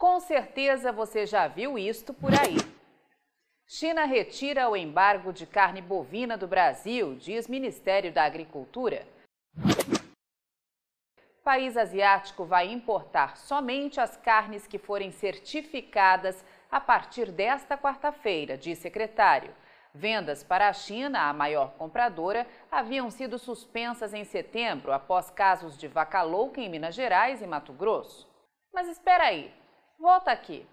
Com certeza você já viu isto por aí. China retira o embargo de carne bovina do Brasil, diz Ministério da Agricultura. País asiático vai importar somente as carnes que forem certificadas a partir desta quarta-feira, diz secretário. Vendas para a China, a maior compradora, haviam sido suspensas em setembro após casos de vaca louca em Minas Gerais e Mato Grosso. Mas espera aí, Volta aqui.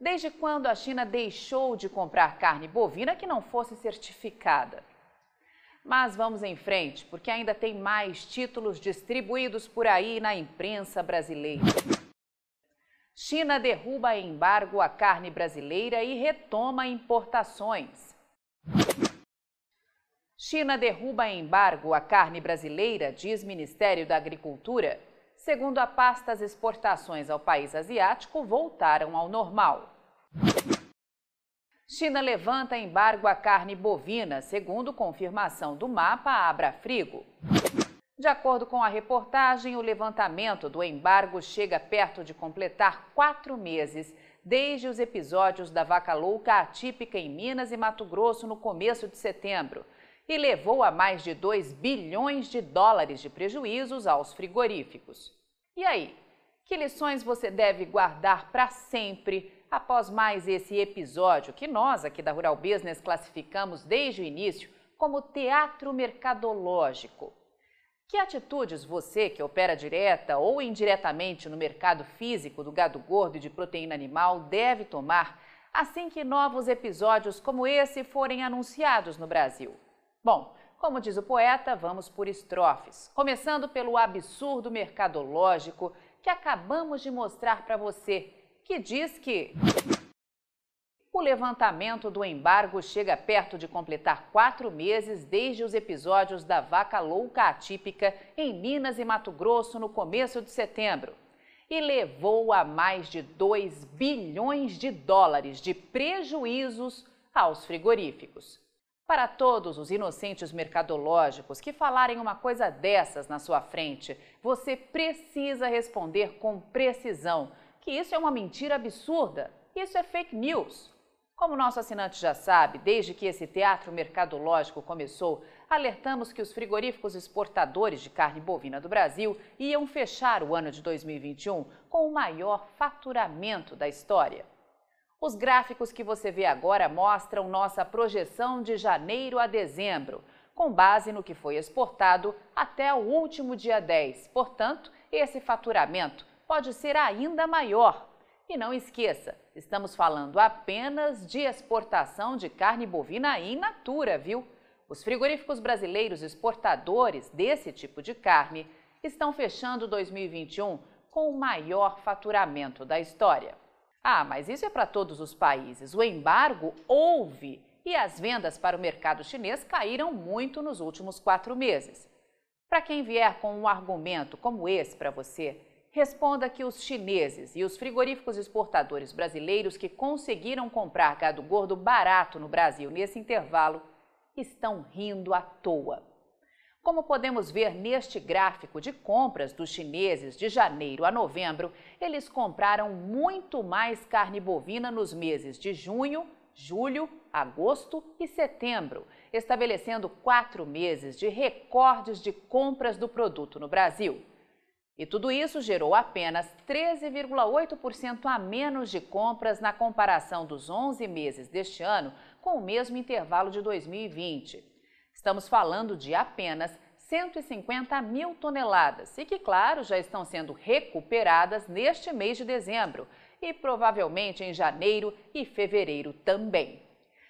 Desde quando a China deixou de comprar carne bovina que não fosse certificada? Mas vamos em frente, porque ainda tem mais títulos distribuídos por aí na imprensa brasileira. China derruba embargo à carne brasileira e retoma importações. China derruba embargo à carne brasileira, diz Ministério da Agricultura. Segundo a pasta, as exportações ao país asiático voltaram ao normal. China levanta embargo à carne bovina, segundo confirmação do mapa Abrafrigo. De acordo com a reportagem, o levantamento do embargo chega perto de completar quatro meses, desde os episódios da vaca louca atípica em Minas e Mato Grosso no começo de setembro, e levou a mais de 2 bilhões de dólares de prejuízos aos frigoríficos. E aí, que lições você deve guardar para sempre após mais esse episódio que nós aqui da Rural Business classificamos desde o início como teatro mercadológico? Que atitudes você, que opera direta ou indiretamente no mercado físico do gado gordo e de proteína animal, deve tomar assim que novos episódios como esse forem anunciados no Brasil? Bom, como diz o poeta, vamos por estrofes, começando pelo absurdo mercadológico que acabamos de mostrar para você, que diz que o levantamento do embargo chega perto de completar quatro meses desde os episódios da vaca louca atípica em Minas e Mato Grosso no começo de setembro e levou a mais de 2 bilhões de dólares de prejuízos aos frigoríficos. Para todos os inocentes mercadológicos que falarem uma coisa dessas na sua frente, você precisa responder com precisão que isso é uma mentira absurda, isso é fake news. Como nosso assinante já sabe, desde que esse teatro mercadológico começou, alertamos que os frigoríficos exportadores de carne bovina do Brasil iam fechar o ano de 2021 com o maior faturamento da história. Os gráficos que você vê agora mostram nossa projeção de janeiro a dezembro, com base no que foi exportado até o último dia 10. Portanto, esse faturamento pode ser ainda maior. E não esqueça, estamos falando apenas de exportação de carne bovina in natura, viu? Os frigoríficos brasileiros exportadores desse tipo de carne estão fechando 2021 com o maior faturamento da história. Ah, mas isso é para todos os países. O embargo houve e as vendas para o mercado chinês caíram muito nos últimos quatro meses. Para quem vier com um argumento como esse para você, responda que os chineses e os frigoríficos exportadores brasileiros que conseguiram comprar gado gordo barato no Brasil nesse intervalo estão rindo à toa. Como podemos ver neste gráfico de compras dos chineses de janeiro a novembro, eles compraram muito mais carne bovina nos meses de junho, julho, agosto e setembro, estabelecendo quatro meses de recordes de compras do produto no Brasil. E tudo isso gerou apenas 13,8% a menos de compras na comparação dos 11 meses deste ano com o mesmo intervalo de 2020. Estamos falando de apenas 150 mil toneladas e que, claro, já estão sendo recuperadas neste mês de dezembro e provavelmente em janeiro e fevereiro também.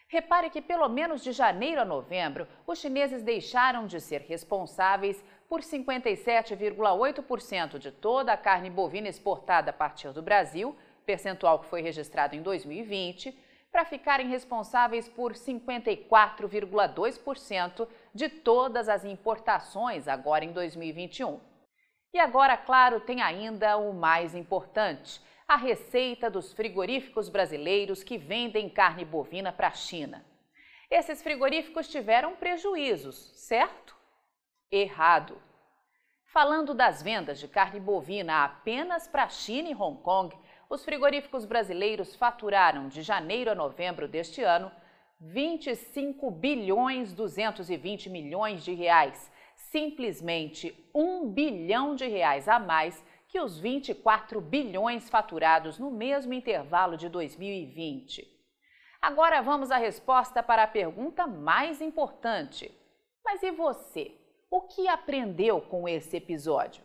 Repare que, pelo menos de janeiro a novembro, os chineses deixaram de ser responsáveis por 57,8% de toda a carne bovina exportada a partir do Brasil, percentual que foi registrado em 2020 para ficarem responsáveis por 54,2% de todas as importações agora em 2021. E agora, claro, tem ainda o mais importante: a receita dos frigoríficos brasileiros que vendem carne bovina para a China. Esses frigoríficos tiveram prejuízos, certo? Errado. Falando das vendas de carne bovina apenas para China e Hong Kong, os frigoríficos brasileiros faturaram de janeiro a novembro deste ano 25 bilhões 220 milhões de reais, simplesmente um bilhão de reais a mais que os 24 bilhões faturados no mesmo intervalo de 2020. Agora vamos à resposta para a pergunta mais importante. Mas e você? O que aprendeu com esse episódio?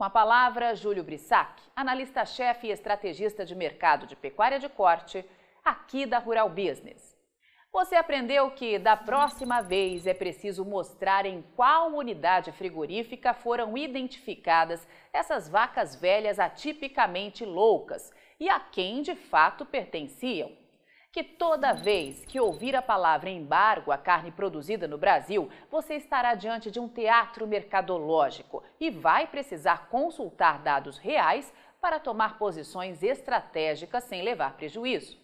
Com a palavra, Júlio Brissac, analista-chefe e estrategista de mercado de pecuária de corte, aqui da Rural Business. Você aprendeu que da próxima vez é preciso mostrar em qual unidade frigorífica foram identificadas essas vacas velhas atipicamente loucas e a quem de fato pertenciam que toda vez que ouvir a palavra embargo à carne produzida no Brasil, você estará diante de um teatro mercadológico e vai precisar consultar dados reais para tomar posições estratégicas sem levar prejuízo.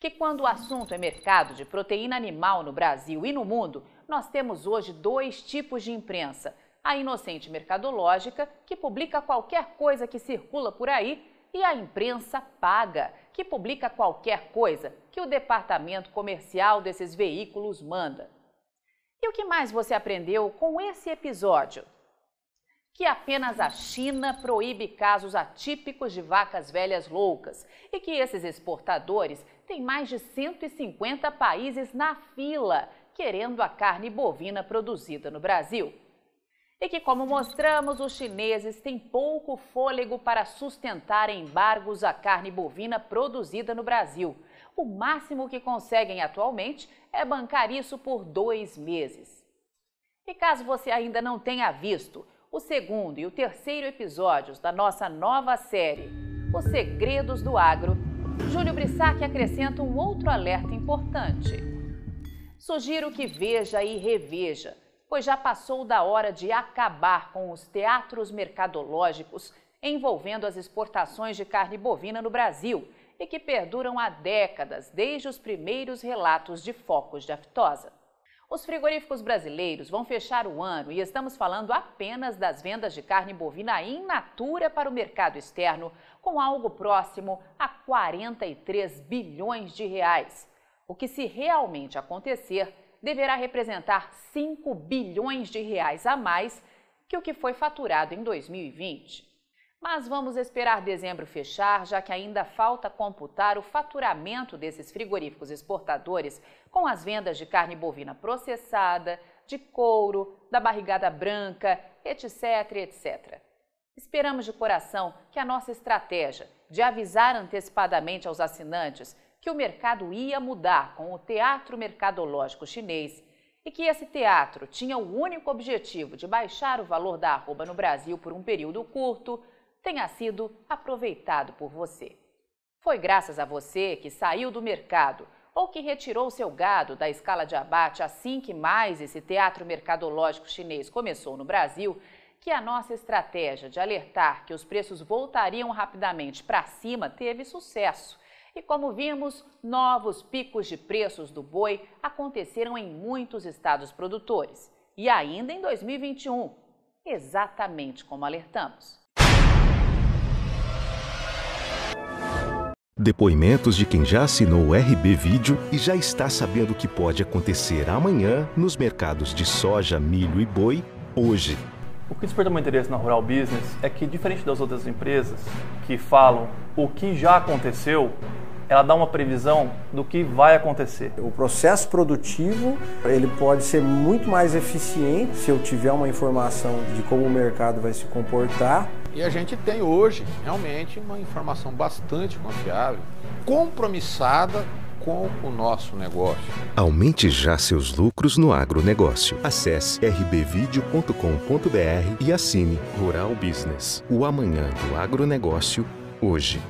Que quando o assunto é mercado de proteína animal no Brasil e no mundo, nós temos hoje dois tipos de imprensa: a inocente mercadológica, que publica qualquer coisa que circula por aí, e a imprensa paga, que publica qualquer coisa que o departamento comercial desses veículos manda. E o que mais você aprendeu com esse episódio? Que apenas a China proíbe casos atípicos de vacas velhas loucas e que esses exportadores têm mais de 150 países na fila querendo a carne bovina produzida no Brasil e que, como mostramos, os chineses têm pouco fôlego para sustentar embargos à carne bovina produzida no Brasil. O máximo que conseguem atualmente é bancar isso por dois meses. E caso você ainda não tenha visto o segundo e o terceiro episódios da nossa nova série, Os Segredos do Agro, Júlio Brissac acrescenta um outro alerta importante. Sugiro que veja e reveja pois já passou da hora de acabar com os teatros mercadológicos envolvendo as exportações de carne bovina no Brasil e que perduram há décadas, desde os primeiros relatos de focos de aftosa. Os frigoríficos brasileiros vão fechar o ano e estamos falando apenas das vendas de carne bovina in natura para o mercado externo, com algo próximo a 43 bilhões de reais. O que, se realmente acontecer, deverá representar 5 bilhões de reais a mais que o que foi faturado em 2020. Mas vamos esperar dezembro fechar, já que ainda falta computar o faturamento desses frigoríficos exportadores com as vendas de carne bovina processada, de couro, da barrigada branca, etc, etc. Esperamos de coração que a nossa estratégia de avisar antecipadamente aos assinantes que o mercado ia mudar com o teatro mercadológico chinês e que esse teatro tinha o único objetivo de baixar o valor da arroba no Brasil por um período curto, tenha sido aproveitado por você. Foi graças a você que saiu do mercado ou que retirou seu gado da escala de abate assim que mais esse teatro mercadológico chinês começou no Brasil que a nossa estratégia de alertar que os preços voltariam rapidamente para cima teve sucesso e como vimos, novos picos de preços do boi aconteceram em muitos estados produtores. E ainda em 2021, exatamente como alertamos. Depoimentos de quem já assinou o RB Vídeo e já está sabendo o que pode acontecer amanhã nos mercados de soja, milho e boi hoje. O que desperta meu interesse na Rural Business é que, diferente das outras empresas que falam o que já aconteceu, ela dá uma previsão do que vai acontecer. O processo produtivo ele pode ser muito mais eficiente se eu tiver uma informação de como o mercado vai se comportar. E a gente tem hoje realmente uma informação bastante confiável, compromissada com o nosso negócio. Aumente já seus lucros no agronegócio. Acesse rbvideo.com.br e assine Rural Business. O amanhã do agronegócio hoje.